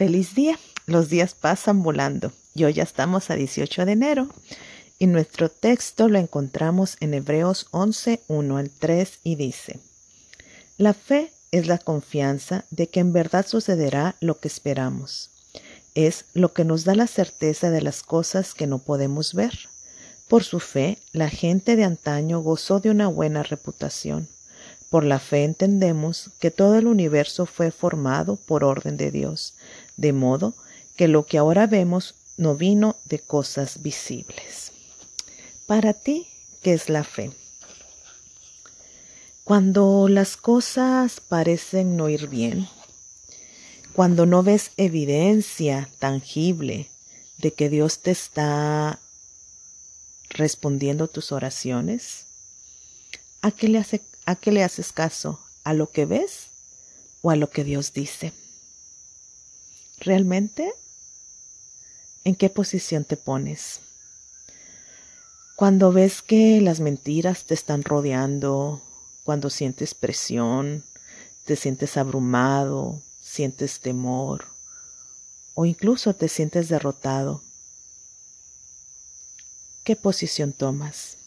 Feliz día. Los días pasan volando y hoy ya estamos a 18 de enero y nuestro texto lo encontramos en Hebreos 11, 1 al 3 y dice, La fe es la confianza de que en verdad sucederá lo que esperamos. Es lo que nos da la certeza de las cosas que no podemos ver. Por su fe, la gente de antaño gozó de una buena reputación. Por la fe entendemos que todo el universo fue formado por orden de Dios, de modo que lo que ahora vemos no vino de cosas visibles. Para ti, ¿qué es la fe? Cuando las cosas parecen no ir bien, cuando no ves evidencia tangible de que Dios te está respondiendo tus oraciones, ¿a qué le ¿A qué le haces caso? ¿A lo que ves o a lo que Dios dice? ¿Realmente? ¿En qué posición te pones? Cuando ves que las mentiras te están rodeando, cuando sientes presión, te sientes abrumado, sientes temor o incluso te sientes derrotado, ¿qué posición tomas?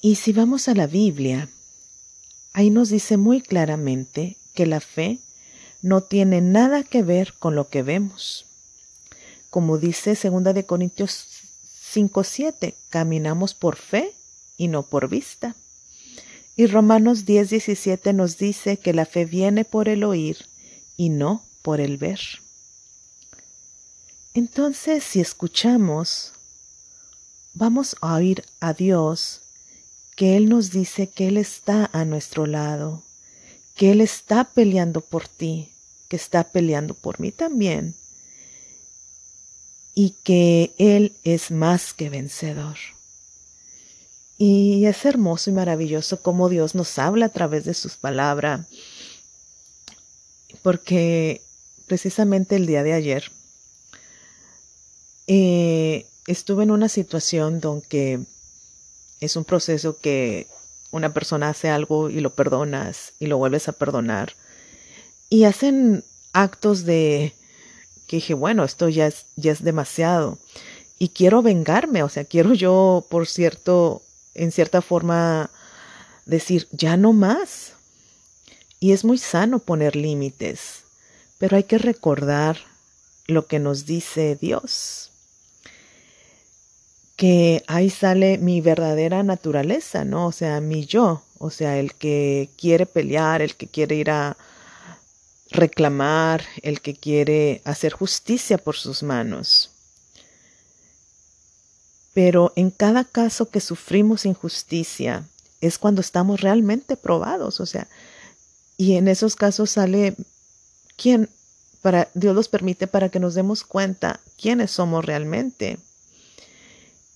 Y si vamos a la Biblia, ahí nos dice muy claramente que la fe no tiene nada que ver con lo que vemos. Como dice 2 de Corintios 5:7, caminamos por fe y no por vista. Y Romanos 10:17 nos dice que la fe viene por el oír y no por el ver. Entonces, si escuchamos, vamos a oír a Dios que Él nos dice que Él está a nuestro lado, que Él está peleando por ti, que está peleando por mí también, y que Él es más que vencedor. Y es hermoso y maravilloso cómo Dios nos habla a través de sus palabras, porque precisamente el día de ayer eh, estuve en una situación donde es un proceso que una persona hace algo y lo perdonas y lo vuelves a perdonar. Y hacen actos de que dije, bueno, esto ya es, ya es demasiado. Y quiero vengarme, o sea, quiero yo, por cierto, en cierta forma, decir, ya no más. Y es muy sano poner límites, pero hay que recordar lo que nos dice Dios que ahí sale mi verdadera naturaleza, ¿no? O sea, mi yo, o sea, el que quiere pelear, el que quiere ir a reclamar, el que quiere hacer justicia por sus manos. Pero en cada caso que sufrimos injusticia es cuando estamos realmente probados, o sea, y en esos casos sale quién para Dios los permite para que nos demos cuenta quiénes somos realmente.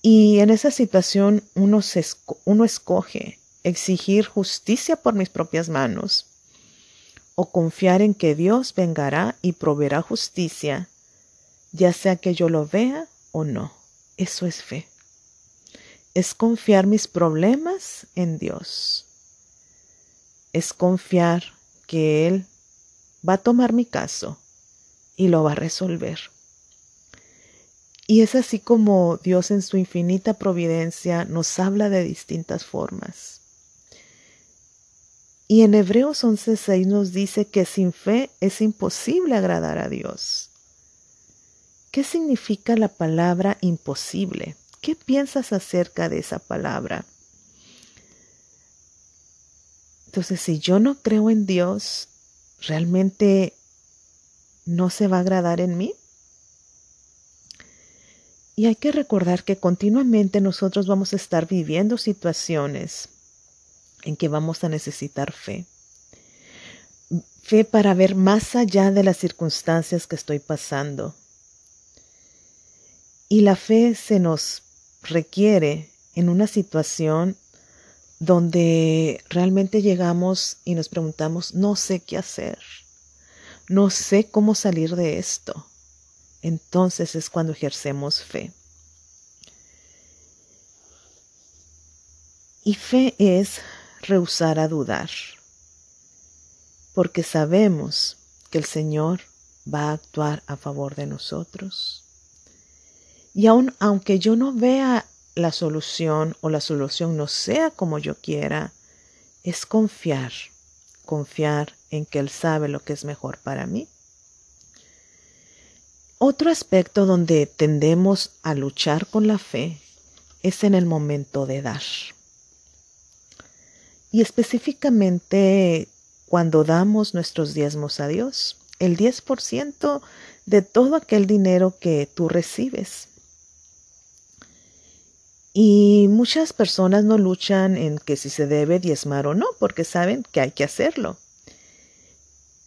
Y en esa situación uno, uno escoge exigir justicia por mis propias manos o confiar en que Dios vengará y proveerá justicia, ya sea que yo lo vea o no. Eso es fe. Es confiar mis problemas en Dios. Es confiar que Él va a tomar mi caso y lo va a resolver. Y es así como Dios en su infinita providencia nos habla de distintas formas. Y en Hebreos 11:6 nos dice que sin fe es imposible agradar a Dios. ¿Qué significa la palabra imposible? ¿Qué piensas acerca de esa palabra? Entonces, si yo no creo en Dios, ¿realmente no se va a agradar en mí? Y hay que recordar que continuamente nosotros vamos a estar viviendo situaciones en que vamos a necesitar fe. Fe para ver más allá de las circunstancias que estoy pasando. Y la fe se nos requiere en una situación donde realmente llegamos y nos preguntamos, no sé qué hacer, no sé cómo salir de esto entonces es cuando ejercemos fe. Y fe es rehusar a dudar, porque sabemos que el Señor va a actuar a favor de nosotros. Y aun aunque yo no vea la solución o la solución no sea como yo quiera, es confiar, confiar en que Él sabe lo que es mejor para mí. Otro aspecto donde tendemos a luchar con la fe es en el momento de dar. Y específicamente cuando damos nuestros diezmos a Dios, el 10% de todo aquel dinero que tú recibes. Y muchas personas no luchan en que si se debe diezmar o no, porque saben que hay que hacerlo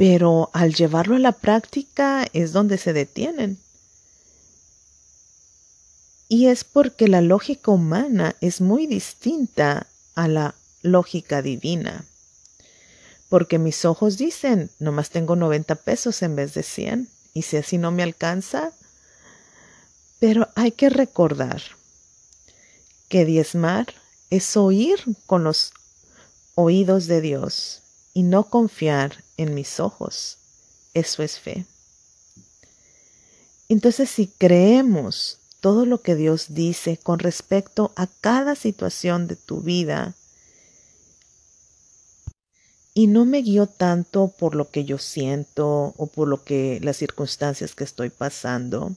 pero al llevarlo a la práctica es donde se detienen. Y es porque la lógica humana es muy distinta a la lógica divina. Porque mis ojos dicen, nomás tengo 90 pesos en vez de 100, y si así no me alcanza, pero hay que recordar que diezmar es oír con los oídos de Dios y no confiar en mis ojos. Eso es fe. Entonces, si creemos todo lo que Dios dice con respecto a cada situación de tu vida, y no me guío tanto por lo que yo siento o por lo que las circunstancias que estoy pasando,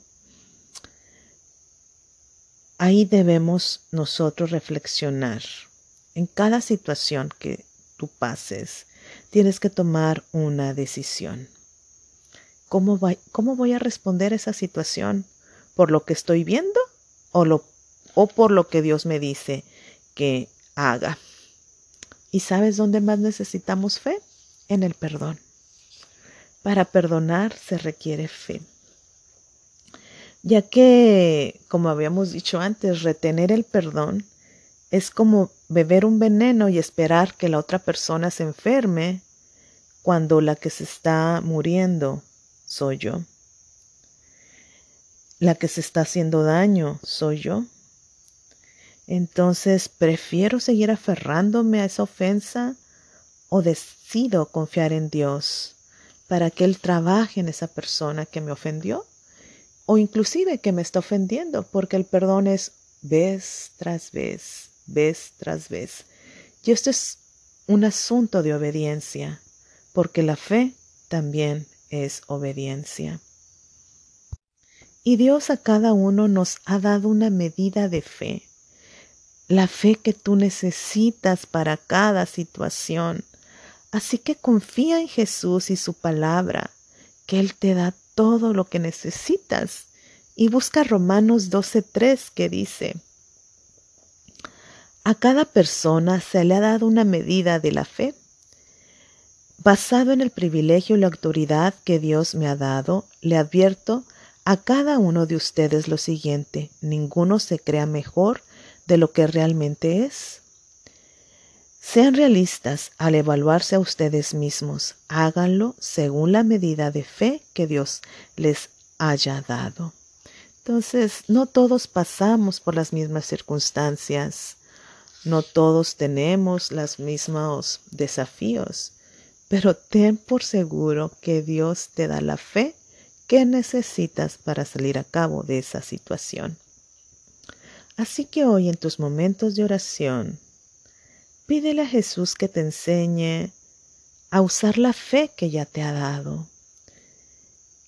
ahí debemos nosotros reflexionar en cada situación que tú pases tienes que tomar una decisión. ¿Cómo, ¿Cómo, voy a responder a esa situación? ¿Por lo que estoy viendo o por lo que Dios me dice que haga? ¿Y sabes dónde más necesitamos fe? En el perdón. Para perdonar se requiere fe. Ya que, como habíamos dicho antes, retener el perdón es como beber un veneno y esperar que la otra persona se enferme cuando la que se está muriendo soy yo. La que se está haciendo daño soy yo. Entonces, ¿prefiero seguir aferrándome a esa ofensa o decido confiar en Dios para que Él trabaje en esa persona que me ofendió? O inclusive que me está ofendiendo, porque el perdón es vez tras vez vez tras vez. Y esto es un asunto de obediencia, porque la fe también es obediencia. Y Dios a cada uno nos ha dado una medida de fe, la fe que tú necesitas para cada situación. Así que confía en Jesús y su palabra, que Él te da todo lo que necesitas. Y busca Romanos 12.3 que dice, a cada persona se le ha dado una medida de la fe. Basado en el privilegio y la autoridad que Dios me ha dado, le advierto a cada uno de ustedes lo siguiente, ninguno se crea mejor de lo que realmente es. Sean realistas al evaluarse a ustedes mismos, háganlo según la medida de fe que Dios les haya dado. Entonces, no todos pasamos por las mismas circunstancias. No todos tenemos los mismos desafíos, pero ten por seguro que Dios te da la fe que necesitas para salir a cabo de esa situación. Así que hoy en tus momentos de oración, pídele a Jesús que te enseñe a usar la fe que ya te ha dado,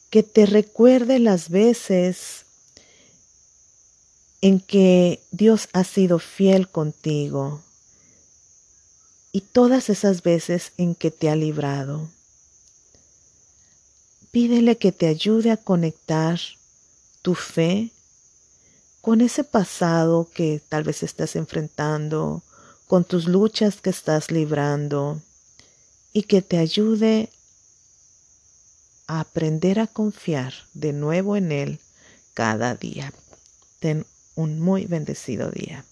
que te recuerde las veces en que Dios ha sido fiel contigo y todas esas veces en que te ha librado. Pídele que te ayude a conectar tu fe con ese pasado que tal vez estás enfrentando, con tus luchas que estás librando y que te ayude a aprender a confiar de nuevo en Él cada día. Ten un muy bendecido día.